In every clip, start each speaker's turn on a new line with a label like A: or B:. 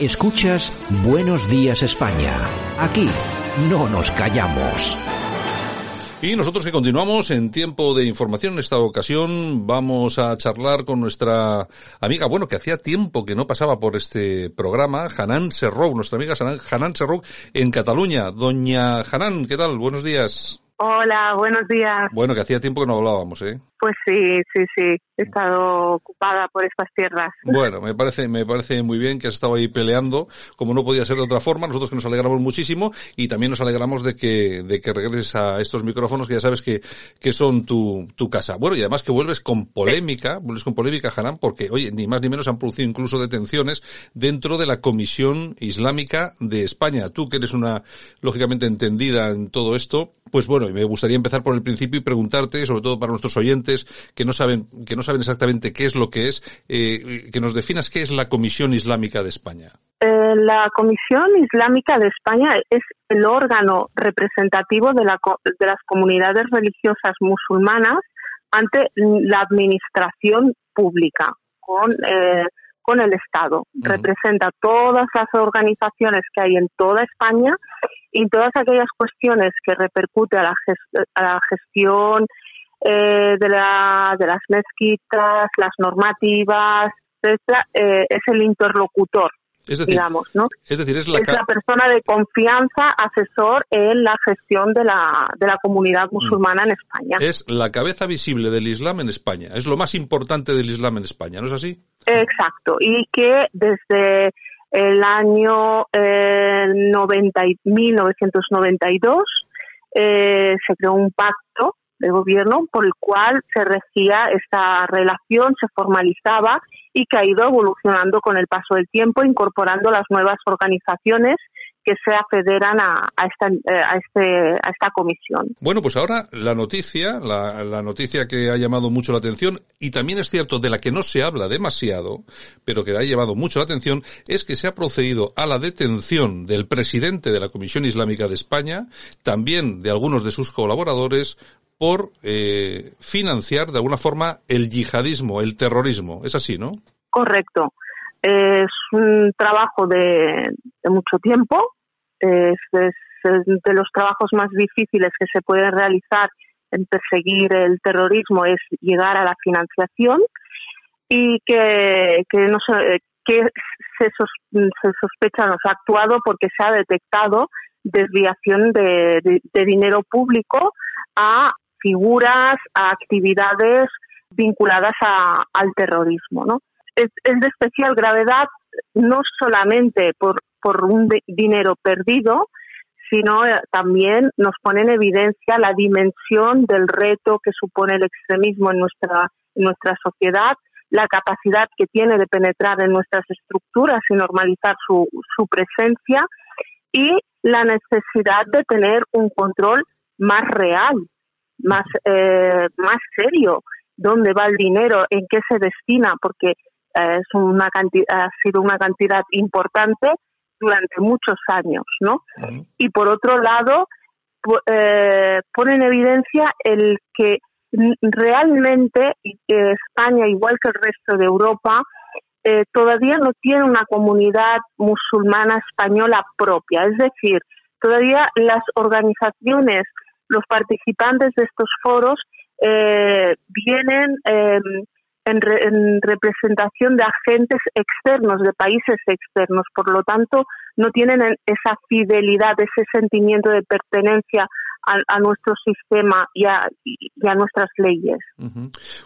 A: Escuchas Buenos Días España. Aquí no nos callamos.
B: Y nosotros que continuamos en tiempo de información, en esta ocasión vamos a charlar con nuestra amiga, bueno, que hacía tiempo que no pasaba por este programa, Hanan Serrou, nuestra amiga Hanan Serrou en Cataluña. Doña Hanan, ¿qué tal? Buenos días.
C: Hola, buenos días.
B: Bueno, que hacía tiempo que no hablábamos, ¿eh?
C: Pues sí, sí, sí. He estado ocupada por estas tierras.
B: Bueno, me parece, me parece muy bien que has estado ahí peleando, como no podía ser de otra forma. Nosotros que nos alegramos muchísimo y también nos alegramos de que, de que regreses a estos micrófonos que ya sabes que, que son tu, tu casa. Bueno, y además que vuelves con polémica, vuelves con polémica, Hanan, porque, oye, ni más ni menos han producido incluso detenciones dentro de la Comisión Islámica de España. Tú que eres una, lógicamente entendida en todo esto, pues bueno, me gustaría empezar por el principio y preguntarte, sobre todo para nuestros oyentes que no saben, que no saben exactamente qué es lo que es, eh, que nos definas qué es la Comisión Islámica de España.
C: Eh, la Comisión Islámica de España es el órgano representativo de, la, de las comunidades religiosas musulmanas ante la administración pública con, eh, con el Estado. Representa todas las organizaciones que hay en toda España y todas aquellas cuestiones que repercute a la, a la gestión eh, de, la, de las mezquitas, las normativas, etcétera, eh, es el interlocutor. digamos, ¿no?
B: Es decir, es
C: la, persona de confianza, asesor en la gestión de la, de la comunidad musulmana en España.
B: Es la cabeza visible del Islam en España. Es lo más importante del Islam en España, ¿no es así?
C: Exacto. Y que desde el año eh, 90 1992 eh, se creó un pacto de gobierno por el cual se regía esta relación, se formalizaba y que ha ido evolucionando con el paso del tiempo, incorporando las nuevas organizaciones que se afederan a, esta, eh, a, este, a esta comisión.
B: Bueno, pues ahora la noticia, la, la, noticia que ha llamado mucho la atención y también es cierto de la que no se habla demasiado, pero que ha llamado mucho la atención, es que se ha procedido a la detención del presidente de la Comisión Islámica de España, también de algunos de sus colaboradores, por eh, financiar de alguna forma el yihadismo, el terrorismo. Es así, ¿no?
C: Correcto. Es un trabajo de, mucho tiempo. Es, de los trabajos más difíciles que se pueden realizar en perseguir el terrorismo es llegar a la financiación y que, que no se, que se, se sospecha, no se ha actuado porque se ha detectado desviación de, de dinero público a figuras, a actividades vinculadas al terrorismo. Es, de especial gravedad no solamente por, por un dinero perdido, sino eh, también nos pone en evidencia la dimensión del reto que supone el extremismo en nuestra, en nuestra sociedad, la capacidad que tiene de penetrar en nuestras estructuras y normalizar su, su presencia y la necesidad de tener un control más real más, eh, más serio dónde va el dinero, en qué se destina, porque eh, es una ha sido una cantidad importante durante muchos años, ¿no? Y por otro lado, eh, pone en evidencia el que realmente España, igual que el resto de Europa, eh, todavía no tiene una comunidad musulmana española propia. Es decir, todavía las organizaciones los participantes de estos foros eh, vienen em, en, representación de agentes externos, de países externos. Por lo tanto, no tienen esa fidelidad, ese sentimiento de pertenencia a, nuestro sistema y a, nuestras leyes.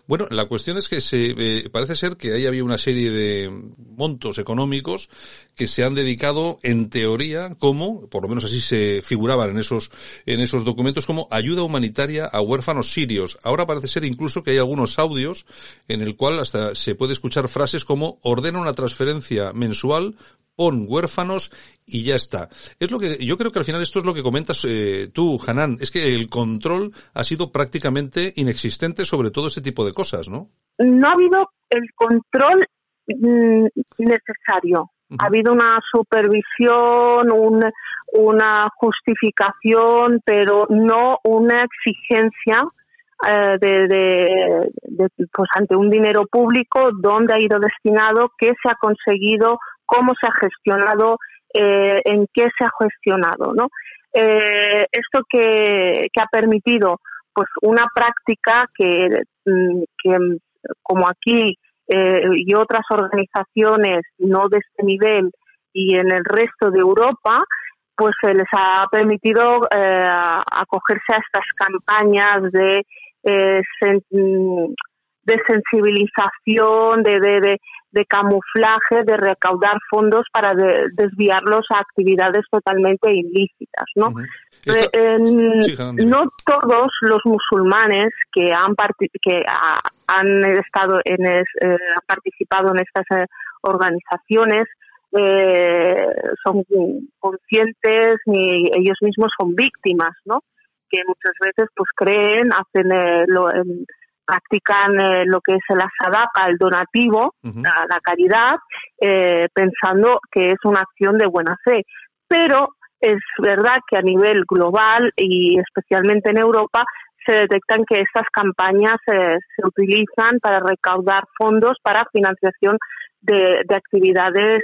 B: Bueno, la cuestión es que se eh, parece ser que ahí había una serie de montos económicos que se han dedicado, en teoría, como, por lo menos así se figuraban en esos en esos documentos, como ayuda humanitaria a huérfanos sirios. Ahora parece ser incluso que hay algunos audios en el cual hasta se puede escuchar frases como ordena una transferencia mensual pon huérfanos y ya está. Es lo que yo creo que al final esto es lo que comentas eh, tú, Hanan, es que el control ha sido prácticamente inexistente sobre todo este tipo de cosas, ¿no?
C: No ha habido el control mm, necesario. Ha habido una supervisión, una justificación, pero no una exigencia eh, de, pues ante un dinero público, dónde ha ido destinado, qué se ha conseguido cómo se ha gestionado, eh, en qué se ha gestionado, ¿no? Eh, esto que, ha permitido pues una práctica que, mm, que como aquí eh, y otras organizaciones no de este nivel y en el resto de Europa, pues se les ha permitido acogerse a estas campañas de eh, mm, de sensibilización, de, de, de, camuflaje, de recaudar fondos para desviarlos a actividades totalmente ilícitas, ¿no? Eh, no todos los musulmanes que han que han estado en eh, han participado en estas eh, organizaciones son conscientes ni ellos mismos son víctimas, ¿no? Que muchas veces pues creen, hacen lo, practican eh, lo que es la sadaqa, el donativo, la, caridad, eh, pensando que es una acción de buena fe. Pero es verdad que a nivel global y especialmente en Europa se detectan que estas campañas eh, se utilizan para recaudar fondos para financiación de, actividades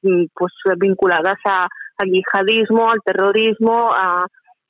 C: pues vinculadas al yihadismo, al terrorismo, a,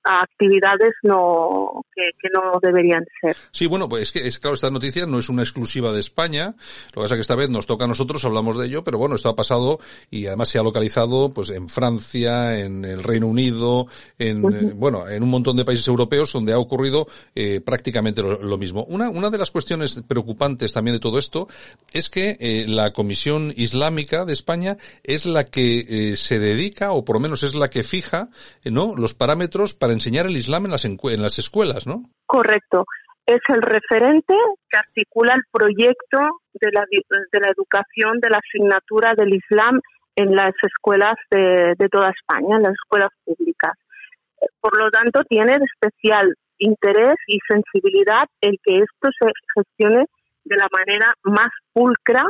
C: a actividades no que, no deberían ser.
B: Sí, bueno, pues es que es claro, esta noticia no es una exclusiva de España. Lo que pasa es que esta vez nos toca a nosotros, hablamos de ello, pero bueno, esto ha pasado y además se ha localizado pues en Francia, en el Reino Unido, en eh, bueno, en un montón de países europeos donde ha ocurrido eh, prácticamente lo, mismo. Una una de las cuestiones preocupantes también de todo esto es que eh, la Comisión Islámica de España es la que se dedica o por lo menos es la que fija, ¿no? los parámetros para enseñar el Islam en las, en las escuelas, ¿no?
C: Correcto. Es el referente que articula el proyecto de la, de la educación de la asignatura del Islam en las escuelas de, de toda España, en las escuelas públicas. Por lo tanto, tiene especial interés y sensibilidad el que esto se gestione de la manera más pulcra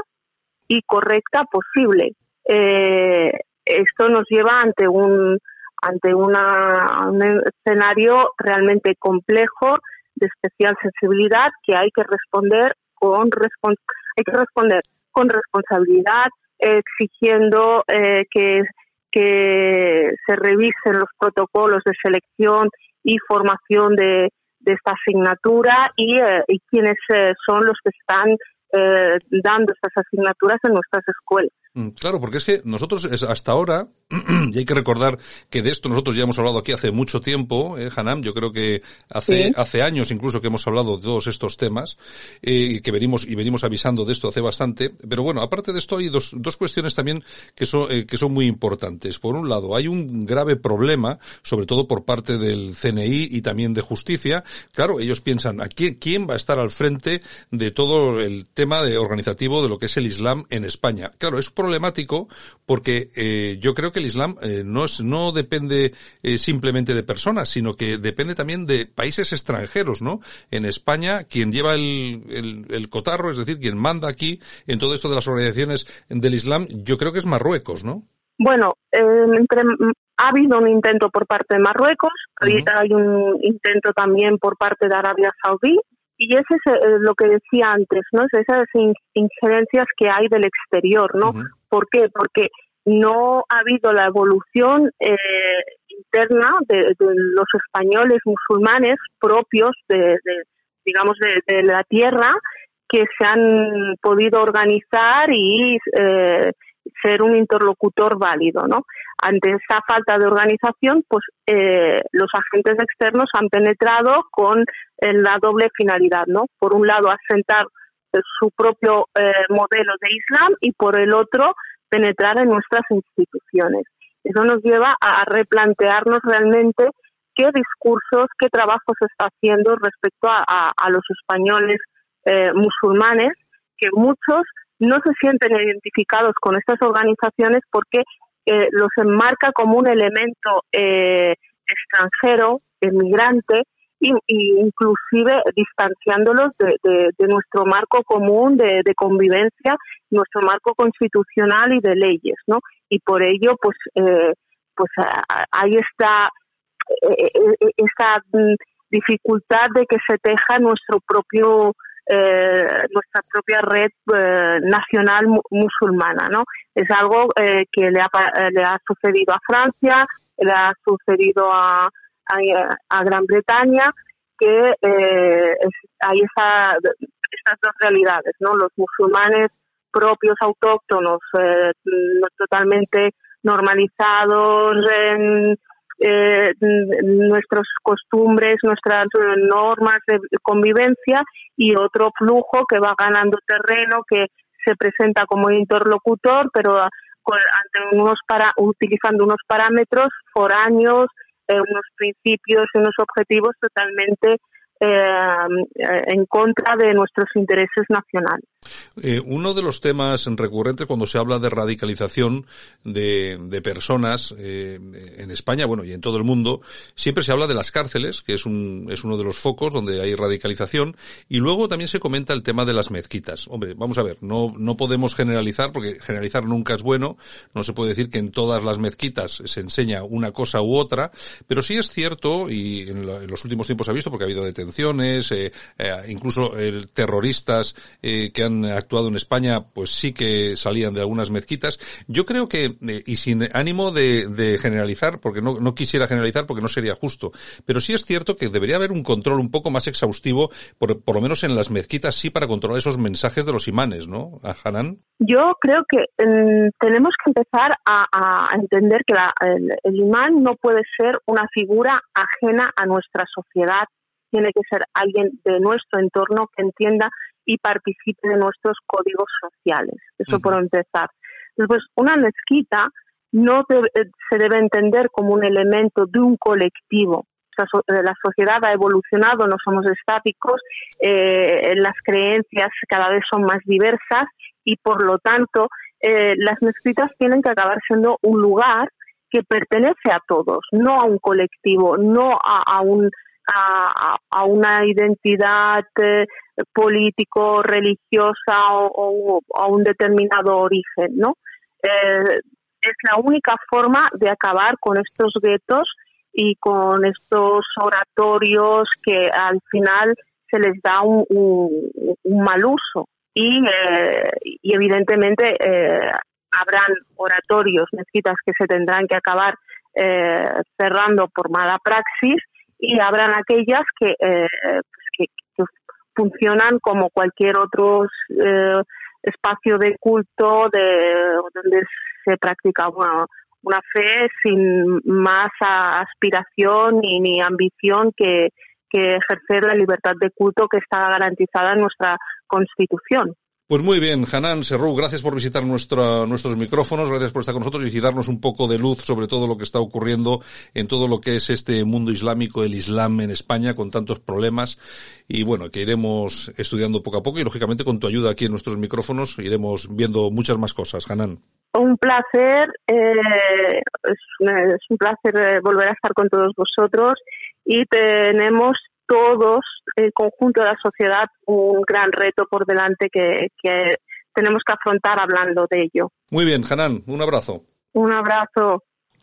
C: y correcta posible. Eh, esto nos lleva ante un ante una, un escenario realmente complejo de especial sensibilidad que hay que responder con hay que responder con responsabilidad exigiendo eh, que, que se revisen los protocolos de selección y formación de, de esta asignatura y, eh, y quiénes eh, son los que están dando estas asignaturas en nuestras escuelas.
B: Mm, claro, porque es que nosotros hasta ahora, y hay que recordar que de esto nosotros ya hemos hablado aquí hace mucho tiempo, eh, Hanam, yo creo que hace, hace años incluso que hemos hablado de todos estos temas, eh, que venimos, y venimos avisando de esto hace bastante, pero bueno, aparte de esto hay dos, dos cuestiones también que son, eh, que son muy importantes. Por un lado, hay un grave problema, sobre todo por parte del CNI y también de justicia. Claro, ellos piensan, ¿a quién, quién va a estar al frente de todo el tema de organizativo de lo que es el Islam en España? Claro, es problemático porque eh, yo creo que el Islam eh, no, es, no depende eh, simplemente de personas, sino que depende también de países extranjeros, ¿no? En España, quien lleva el, el, cotarro, es decir, quien manda aquí en todo esto de las organizaciones del Islam, yo creo que es Marruecos, ¿no?
C: Bueno, ha habido un intento por parte de Marruecos, hay un intento también por parte de Arabia Saudí, y ese es eh, lo que decía antes, ¿no? Esas injerencias que hay del exterior, ¿no? ¿Por qué? Porque no ha habido la evolución eh, interna de, los españoles musulmanes propios de, digamos, de, la tierra que se han podido organizar y eh, ser un interlocutor válido, ¿no? Ante esa falta de organización, pues eh, los agentes externos han penetrado con eh, la doble finalidad, ¿no? Por un lado, asentar eh, su propio modelo de Islam y por el otro, penetrar en nuestras instituciones. Eso nos lleva a replantearnos realmente qué discursos, qué trabajo se está haciendo respecto a los españoles musulmanes, que muchos no se sienten identificados con estas organizaciones porque eh, los enmarca como un elemento eh, extranjero, emigrante, y, inclusive distanciándolos de, nuestro marco común de, convivencia, nuestro marco constitucional y de leyes, ¿no? Y por ello, pues, eh, pues hay esta, esta mm, dificultad de que se teja nuestro propio nuestra propia red nacional musulmana, ¿no? Es algo que le ha, le ha sucedido a Francia, le ha sucedido a, a, Gran Bretaña, que hay esa, estas dos realidades, ¿no? Los musulmanes propios autóctonos eh, totalmente normalizados en eh, nuestras costumbres, nuestras normas de convivencia y otro flujo que va ganando terreno, que se presenta como interlocutor, pero ante unos para, utilizando unos parámetros foráneos, eh, unos principios y unos objetivos totalmente en contra de nuestros intereses nacionales.
B: Eh, uno de los temas recurrentes cuando se habla de radicalización de, de personas eh, en España, bueno, y en todo el mundo, siempre se habla de las cárceles, que es, un, es uno de los focos donde hay radicalización, y luego también se comenta el tema de las mezquitas. Hombre, vamos a ver, no, no podemos generalizar, porque generalizar nunca es bueno, no se puede decir que en todas las mezquitas se enseña una cosa u otra, pero sí es cierto, y en, los últimos tiempos se ha visto, porque ha habido detenciones, eh, eh incluso el, terroristas eh, que han actuado en España, pues sí que salían de algunas mezquitas. Yo creo que, eh, y sin ánimo de, generalizar, porque no, quisiera generalizar porque no sería justo, pero sí es cierto que debería haber un control un poco más exhaustivo, por, por lo menos en las mezquitas sí, para controlar esos mensajes de los imanes, ¿no, Hanan?
C: Yo creo que mm, tenemos que empezar a, entender que el imán no puede ser una figura ajena a nuestra sociedad tiene que ser alguien de nuestro entorno que entienda y participe de nuestros códigos sociales. Eso por empezar. Después, una mezquita no eh, se debe entender como un elemento de un colectivo. Eh, la sociedad ha evolucionado, no somos estáticos, eh, las creencias cada vez son más diversas y por lo tanto las mezquitas tienen que acabar siendo un lugar que pertenece a todos, no a un colectivo, no a, un a, una identidad político, religiosa o, a un determinado origen, ¿no? Eh, es la única forma de acabar con estos guetos y con estos oratorios que al final se les da un, mal uso. Y, eh, y evidentemente eh, habrán oratorios, mezquitas que se tendrán que acabar cerrando por mala praxis y habrán aquellas que, pues que, funcionan como cualquier otro eh, espacio de culto de donde se practica una fe sin más aspiración ni, ni ambición que, que ejercer la libertad de culto que está garantizada en nuestra Constitución.
B: Pues muy bien, Hanan Serrou, gracias por visitar nuestra, nuestros micrófonos, gracias por estar con nosotros y darnos un poco de luz sobre todo lo que está ocurriendo en todo lo que es este mundo islámico, el Islam en España, con tantos problemas. Y bueno, que iremos estudiando poco a poco y lógicamente con tu ayuda aquí en nuestros micrófonos iremos viendo muchas más cosas. Hanan.
C: Un placer, eh, es, un placer eh, volver a estar con todos vosotros y tenemos todos, el conjunto de la sociedad, un gran reto por delante que, que tenemos que afrontar hablando de ello.
B: Muy bien, Hanan, un abrazo.
C: Un abrazo.